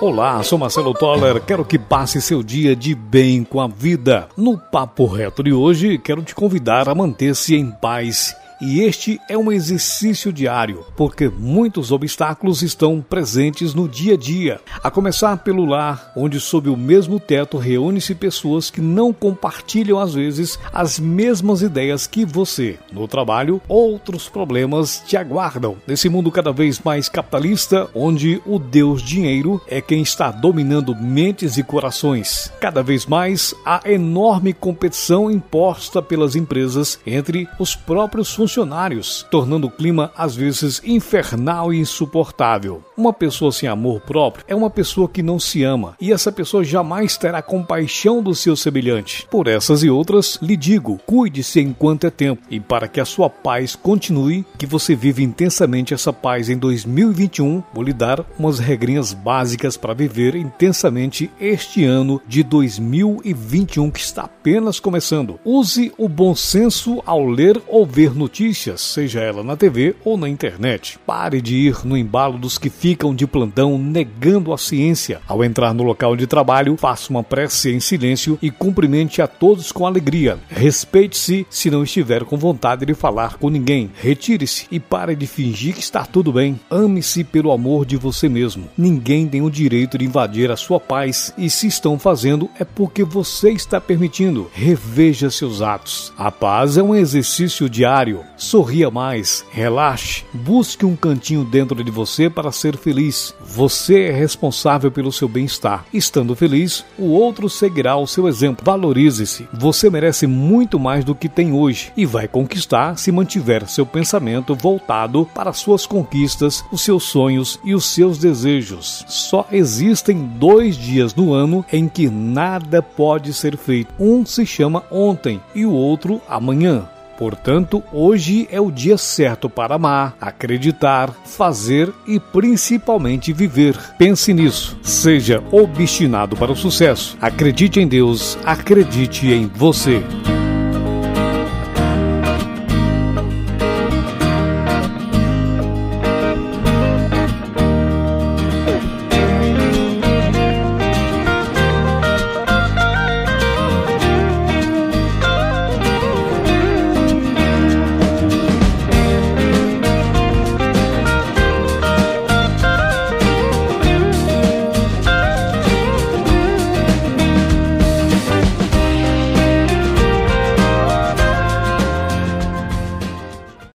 Olá, sou Marcelo Toller. Quero que passe seu dia de bem com a vida. No Papo Reto de hoje, quero te convidar a manter-se em paz e este é um exercício diário, porque muitos obstáculos estão presentes no dia a dia. A começar pelo lar, onde sob o mesmo teto reúne-se pessoas que não compartilham às vezes as mesmas ideias que você. No trabalho, outros problemas te aguardam. Nesse mundo cada vez mais capitalista, onde o Deus dinheiro é quem está dominando mentes e corações. Cada vez mais a enorme competição imposta pelas empresas entre os próprios funcionários funcionários, tornando o clima às vezes infernal e insuportável. Uma pessoa sem amor próprio é uma pessoa que não se ama, e essa pessoa jamais terá compaixão do seu semelhante. Por essas e outras, lhe digo: cuide-se enquanto é tempo, e para que a sua paz continue, que você vive intensamente essa paz em 2021, vou lhe dar umas regrinhas básicas para viver intensamente este ano de 2021 que está apenas começando. Use o bom senso ao ler ou ver notícias seja ela na TV ou na internet. Pare de ir no embalo dos que ficam de plantão negando a ciência. Ao entrar no local de trabalho, faça uma prece em silêncio e cumprimente a todos com alegria. Respeite-se se não estiver com vontade de falar com ninguém. Retire-se e pare de fingir que está tudo bem. Ame-se pelo amor de você mesmo. Ninguém tem o direito de invadir a sua paz e se estão fazendo é porque você está permitindo. Reveja seus atos. A paz é um exercício diário sorria mais, relaxe, busque um cantinho dentro de você para ser feliz. Você é responsável pelo seu bem-estar. Estando feliz, o outro seguirá o seu exemplo. Valorize-se. Você merece muito mais do que tem hoje e vai conquistar se mantiver seu pensamento voltado para suas conquistas, os seus sonhos e os seus desejos. Só existem dois dias no ano em que nada pode ser feito. Um se chama ontem e o outro amanhã. Portanto, hoje é o dia certo para amar, acreditar, fazer e principalmente viver. Pense nisso. Seja obstinado para o sucesso. Acredite em Deus, acredite em você.